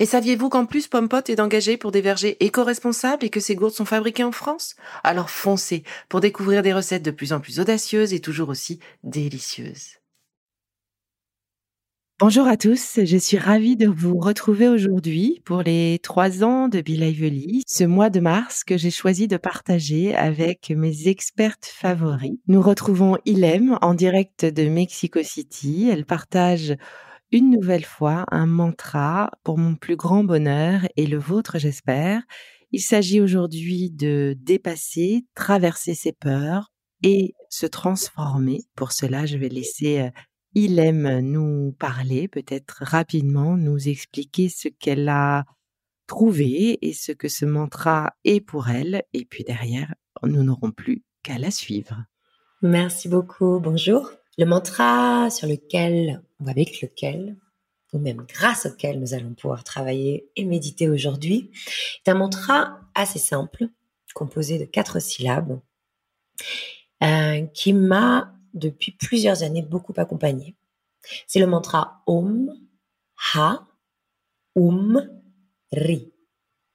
Et saviez-vous qu'en plus Pompot est engagé pour des vergers éco-responsables et que ces gourdes sont fabriquées en France? Alors foncez pour découvrir des recettes de plus en plus audacieuses et toujours aussi délicieuses. Bonjour à tous, je suis ravie de vous retrouver aujourd'hui pour les trois ans de Be Lively, ce mois de mars que j'ai choisi de partager avec mes expertes favoris. Nous retrouvons Ilem en direct de Mexico City. Elle partage une nouvelle fois un mantra pour mon plus grand bonheur et le vôtre, j'espère. Il s'agit aujourd'hui de dépasser, traverser ses peurs et se transformer. Pour cela, je vais laisser euh, Ilem nous parler, peut-être rapidement, nous expliquer ce qu'elle a trouvé et ce que ce mantra est pour elle. Et puis derrière, nous n'aurons plus qu'à la suivre. Merci beaucoup. Bonjour. Le mantra sur lequel, ou avec lequel, ou même grâce auquel nous allons pouvoir travailler et méditer aujourd'hui, est un mantra assez simple, composé de quatre syllabes, euh, qui m'a depuis plusieurs années beaucoup accompagné. C'est le mantra Om, Ha, Um, Ri.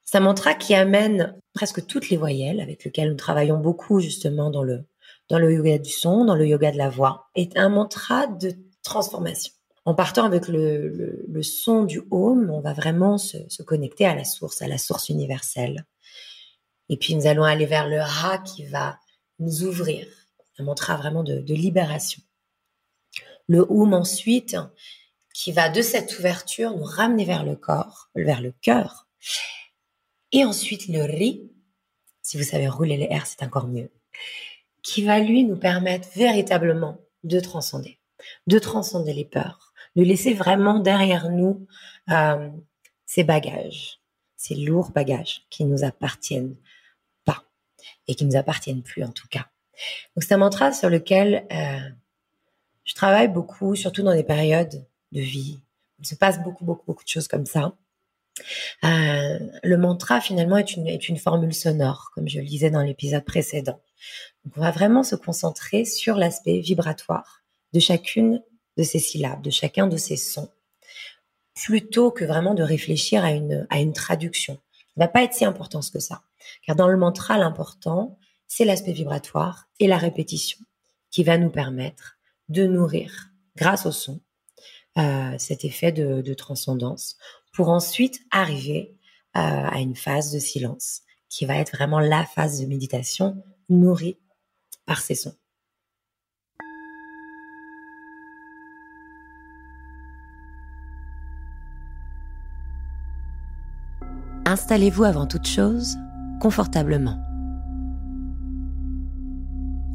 C'est un mantra qui amène presque toutes les voyelles avec lesquelles nous travaillons beaucoup justement dans le dans le yoga du son, dans le yoga de la voix, est un mantra de transformation. En partant avec le, son du home, on va vraiment se, connecter à la source, à la source universelle. Et puis nous allons aller vers le ra qui va nous ouvrir, un mantra vraiment de, libération. Le hum ensuite, qui va de cette ouverture nous ramener vers le corps, vers le cœur. Et ensuite le ri, si vous savez rouler les R, c'est encore mieux qui va lui nous permettre véritablement de transcender, de transcender les peurs, de laisser vraiment derrière nous euh, ces bagages, ces lourds bagages qui nous appartiennent pas et qui nous appartiennent plus en tout cas. Donc c'est un mantra sur lequel euh, je travaille beaucoup, surtout dans des périodes de vie. Il se passe beaucoup, beaucoup, beaucoup de choses comme ça. Euh, le mantra finalement est une, formule sonore, comme je le disais dans l'épisode précédent. Donc on va vraiment se concentrer sur l'aspect vibratoire de chacune de ces syllabes, de chacun de ces sons, plutôt que vraiment de réfléchir à une, traduction. Il ne va pas être si important que ça. Car dans le mantra, l'important, c'est l'aspect vibratoire et la répétition qui va nous permettre de nourrir, grâce au son, euh, cet effet de, transcendance pour ensuite arriver euh, à une phase de silence qui va être vraiment la phase de méditation nourrie par ces sons. Installez-vous avant toute chose confortablement.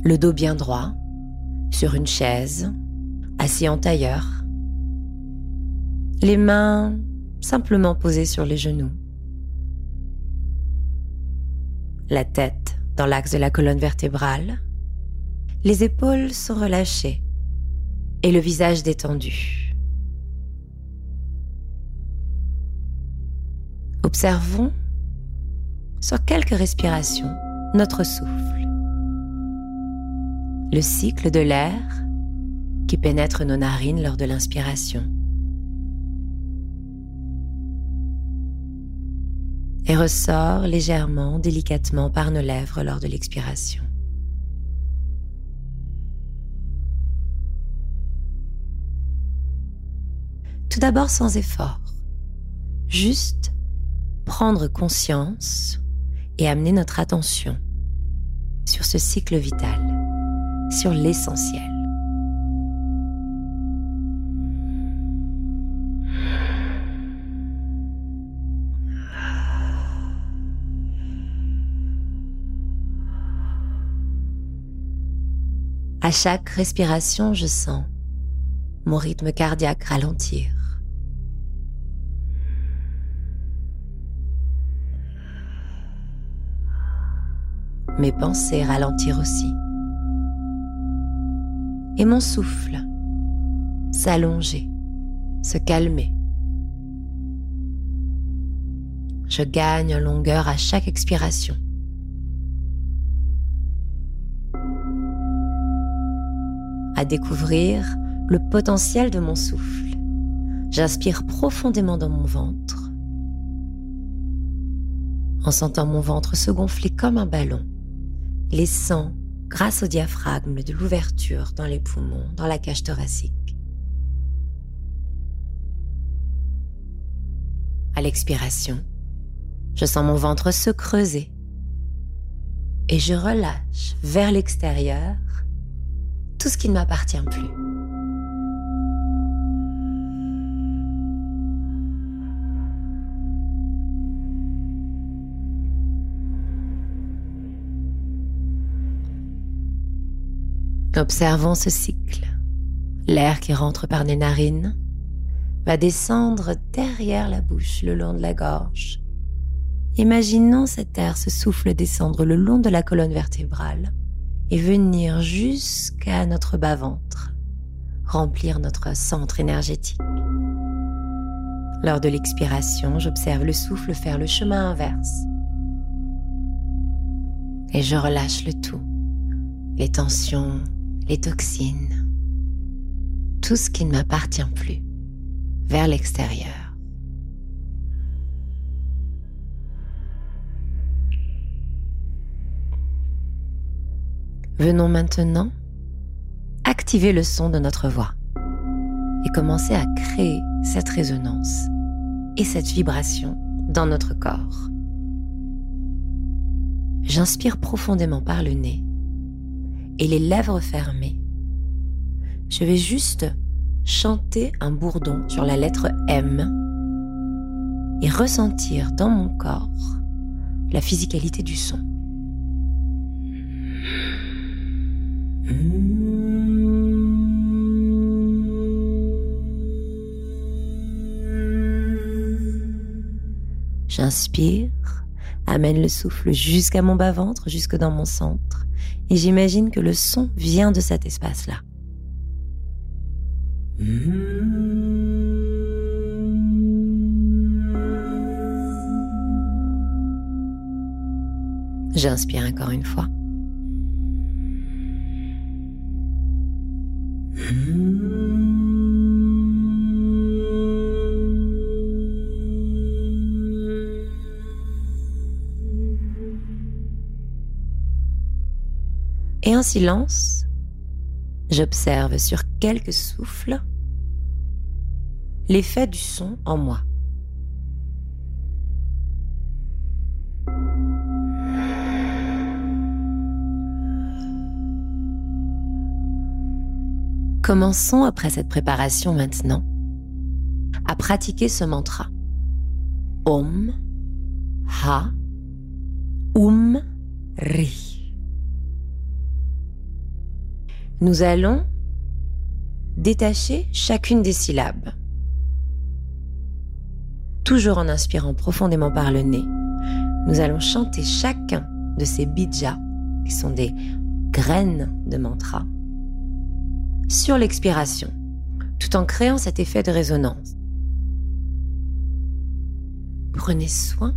Le dos bien droit, sur une chaise, assis en tailleur. Les mains simplement posées sur les genoux. La tête dans l'axe de la colonne vertébrale les épaules sont relâchées et le visage détendu. Observons sur quelques respirations notre souffle. Le cycle de l'air qui pénètre nos narines lors de l'inspiration. Et ressort légèrement, délicatement par nos lèvres lors de l'expiration. Tout d'abord sans effort. Juste prendre conscience et amener notre attention sur ce cycle vital, sur l'essentiel, À chaque respiration, je sens mon rythme cardiaque ralentir. Mes pensées ralentir aussi. Et mon souffle s'allonger, se calmer. Je gagne en longueur à chaque expiration. À découvrir le potentiel de mon souffle. J'inspire profondément dans mon ventre en sentant mon ventre se gonfler comme un ballon, laissant, grâce au diaphragme, de l'ouverture dans les poumons, dans la cage thoracique. À l'expiration, je sens mon ventre se creuser et je relâche vers l'extérieur ce qui ne m'appartient plus. Observons ce cycle. L'air qui rentre par les narines va descendre derrière la bouche le long de la gorge. Imaginons cet air se souffle descendre le long de la colonne vertébrale et venir jusqu'à notre bas-ventre, remplir notre centre énergétique. Lors de l'expiration, j'observe le souffle faire le chemin inverse. Et je relâche le tout. Les tensions, les toxines, tout ce qui ne m'appartient plus vers l'extérieur. Venons maintenant activer le son de notre voix et commencer à créer cette résonance et cette vibration dans notre corps. J'inspire profondément par le nez et les lèvres fermées. Je vais juste chanter un bourdon sur la lettre M et ressentir dans mon corps la physicalité du son. J'inspire, amène le souffle jusqu'à mon bas-ventre, jusque dans mon centre et j'imagine que le son vient de cet espace-là. J'inspire encore une fois. Silence, j'observe sur quelques souffles l'effet du son en moi. Commençons après cette préparation maintenant à pratiquer ce mantra. Om, Ha, Um, Ri. Nous allons détacher chacune des syllabes. Toujours en inspirant profondément par le nez, nous allons chanter chacun de ces bijas, qui sont des graines de mantra, sur l'expiration, tout en créant cet effet de résonance. Prenez soin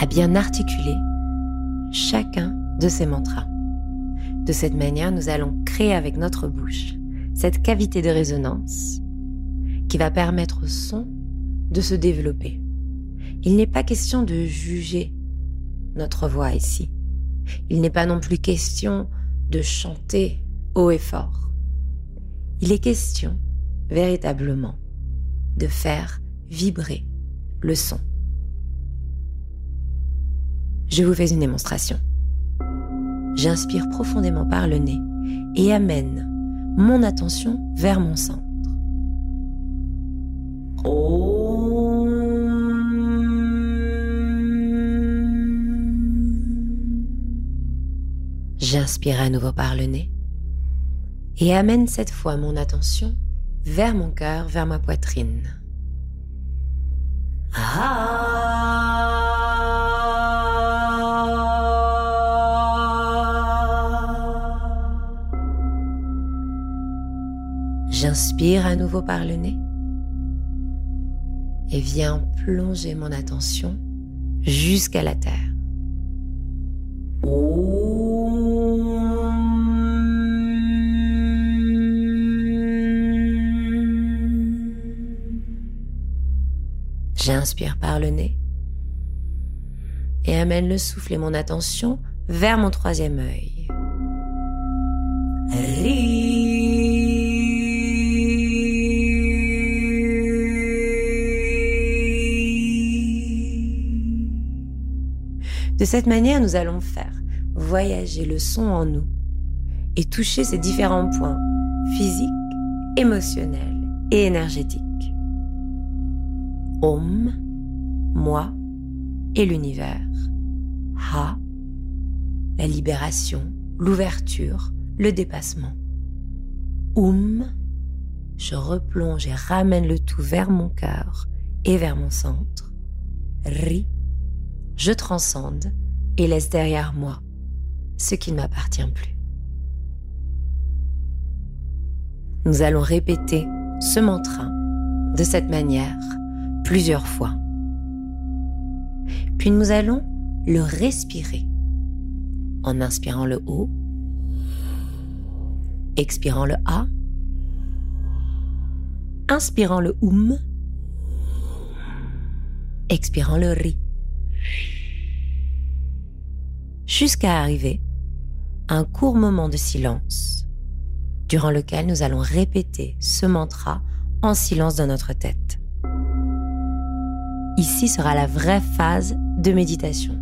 à bien articuler chacun de ces mantras. De cette manière, nous allons créer avec notre bouche cette cavité de résonance qui va permettre au son de se développer. Il n'est pas question de juger notre voix ici. Il n'est pas non plus question de chanter haut et fort. Il est question véritablement de faire vibrer le son. Je vous fais une démonstration. J'inspire profondément par le nez et amène mon attention vers mon centre. J'inspire à nouveau par le nez Et amène cette fois mon attention vers mon cœur, vers ma poitrine. J'inspire à nouveau par le nez et viens plonger mon attention jusqu'à la terre. J'inspire par le nez et amène le souffle et mon attention vers mon troisième œil. Cette manière, nous allons faire voyager le son en nous et toucher ces différents points physiques, émotionnels et énergétiques. Om, moi et l'univers. Ha, la libération, l'ouverture, le dépassement. Oum, je replonge et ramène le tout vers mon cœur et vers mon centre. Ri, je transcende et laisse derrière moi ce qui ne m'appartient plus. Nous allons répéter ce mantra de cette manière plusieurs fois. Puis nous allons le respirer en inspirant le O, expirant le A, inspirant le OUM, expirant le RI jusqu'à arriver à un court moment de silence durant lequel nous allons répéter ce mantra en silence dans notre tête. Ici sera la vraie phase de méditation,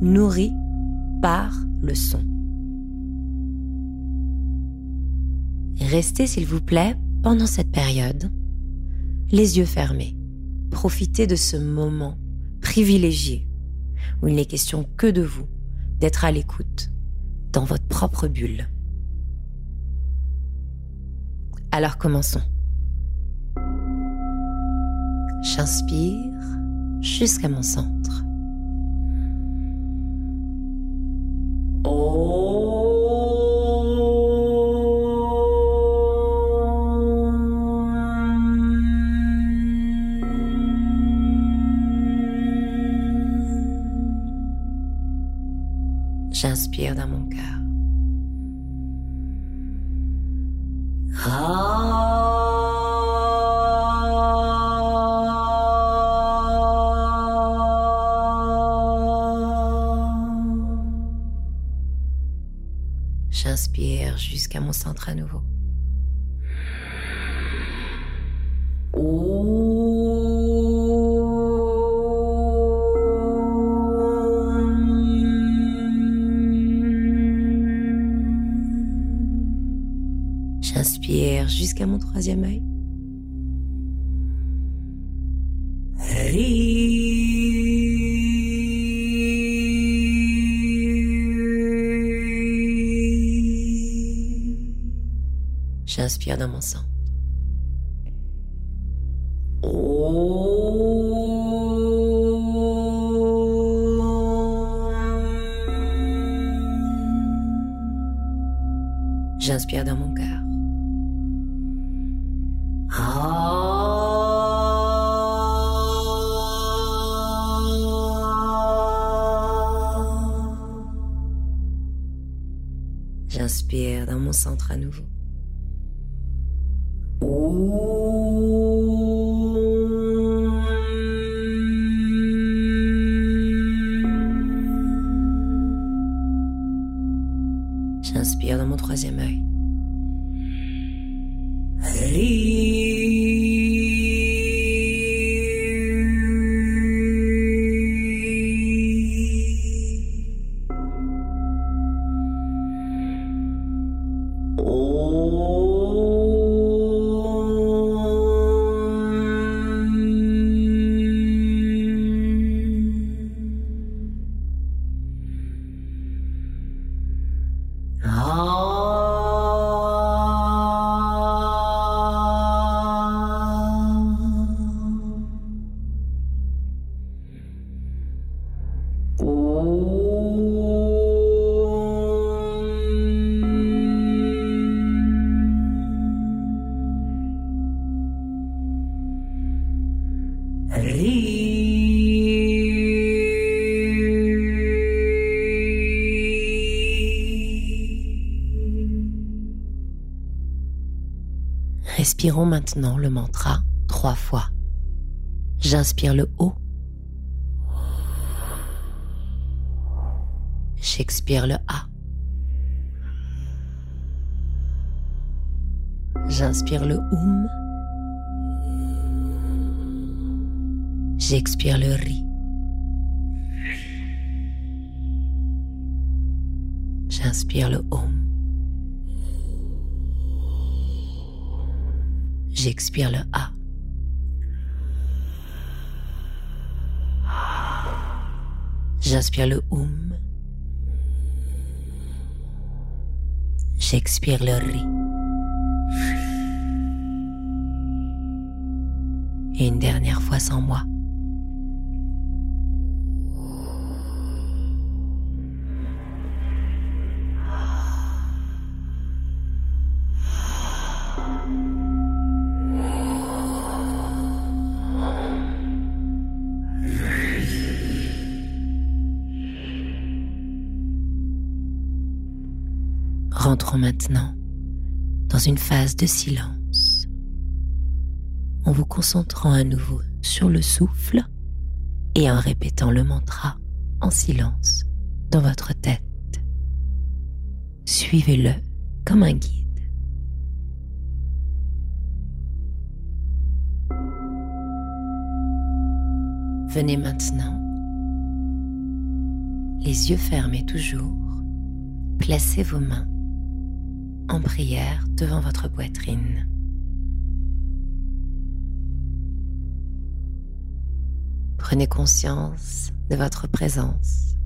nourrie par le son. Restez s'il vous plaît pendant cette période, les yeux fermés. Profitez de ce moment privilégié où il n'est question que de vous, d'être à l'écoute, dans votre propre bulle. Alors commençons. J'inspire jusqu'à mon centre. J'inspire J'inspire jusqu'à mon centre à nouveau. J'inspire dans mon centre. J'inspire dans mon cœur. J'inspire dans mon centre à nouveau. Oh. 啊 Expirons maintenant le mantra trois fois. J'inspire le haut. J'expire le A. J'inspire le OUM. J'expire le RI. J'inspire le OM. J'expire le A. J'inspire le OUM. J'expire le RI. Et une dernière fois sans moi. Maintenant dans une phase de silence en vous concentrant à nouveau sur le souffle et en répétant le mantra en silence dans votre tête. Suivez-le comme un guide. Venez maintenant, les yeux fermés toujours, placez vos mains en prière devant votre poitrine. Prenez conscience de votre présence,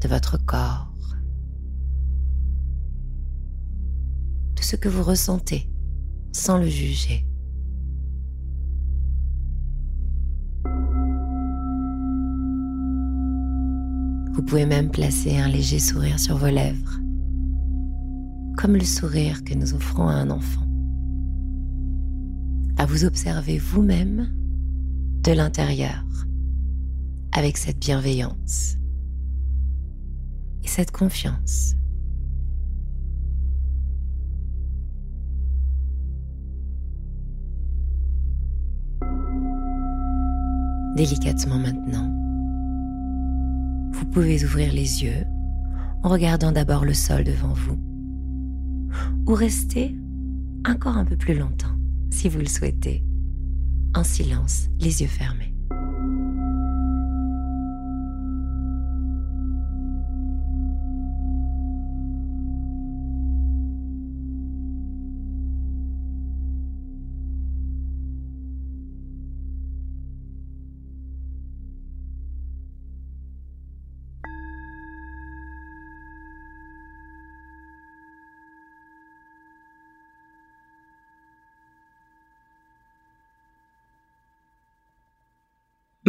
de votre corps, de ce que vous ressentez sans le juger. Vous pouvez même placer un léger sourire sur vos lèvres comme le sourire que nous offrons à un enfant. À vous observer vous-même de l'intérieur avec cette bienveillance et cette confiance. Délicatement maintenant, vous pouvez ouvrir les yeux en regardant d'abord le sol devant vous ou rester encore un peu plus longtemps, si vous le souhaitez, en silence, les yeux fermés.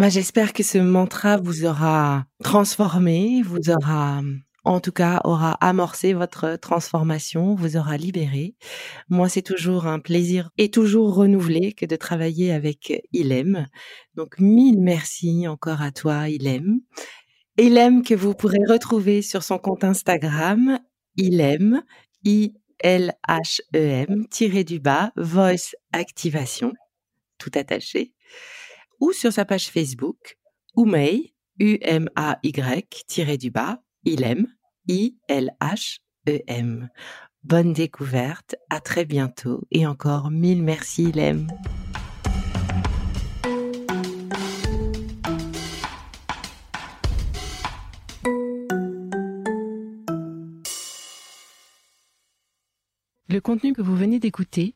Bah, j'espère que ce mantra vous aura transformé, vous aura, en tout cas, aura amorcé votre transformation, vous aura libéré. Moi, c'est toujours un plaisir et toujours renouvelé que de travailler avec Ilem. Donc, mille merci encore à toi, Ilem. Ilem que vous pourrez retrouver sur son compte Instagram, Ilem, I-L-H-E-M, tiré du bas, Voice Activation, tout attaché ou sur sa page Facebook, Umay, U-M-A-Y, du bas, I-L-H-E-M. Bonne découverte, à très bientôt et encore mille merci Ilem. Le contenu que vous venez d'écouter